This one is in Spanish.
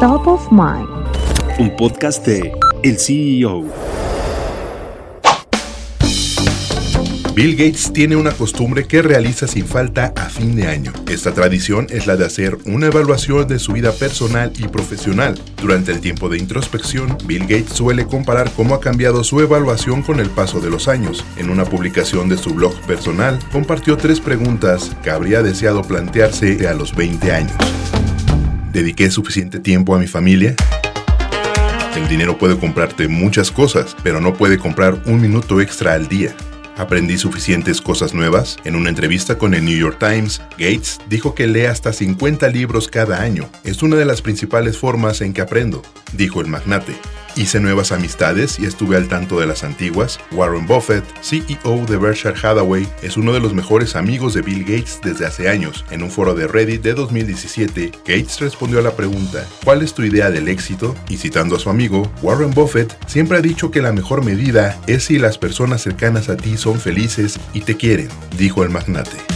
Top of Mind. Un podcast de El CEO. Bill Gates tiene una costumbre que realiza sin falta a fin de año. Esta tradición es la de hacer una evaluación de su vida personal y profesional. Durante el tiempo de introspección, Bill Gates suele comparar cómo ha cambiado su evaluación con el paso de los años. En una publicación de su blog personal, compartió tres preguntas que habría deseado plantearse a los 20 años. ¿Dediqué suficiente tiempo a mi familia? El dinero puede comprarte muchas cosas, pero no puede comprar un minuto extra al día. ¿Aprendí suficientes cosas nuevas? En una entrevista con el New York Times, Gates dijo que lee hasta 50 libros cada año. Es una de las principales formas en que aprendo, dijo el magnate. Hice nuevas amistades y estuve al tanto de las antiguas. Warren Buffett, CEO de Berkshire Hathaway, es uno de los mejores amigos de Bill Gates desde hace años. En un foro de Reddit de 2017, Gates respondió a la pregunta, ¿cuál es tu idea del éxito? Y citando a su amigo, Warren Buffett siempre ha dicho que la mejor medida es si las personas cercanas a ti son felices y te quieren, dijo el magnate.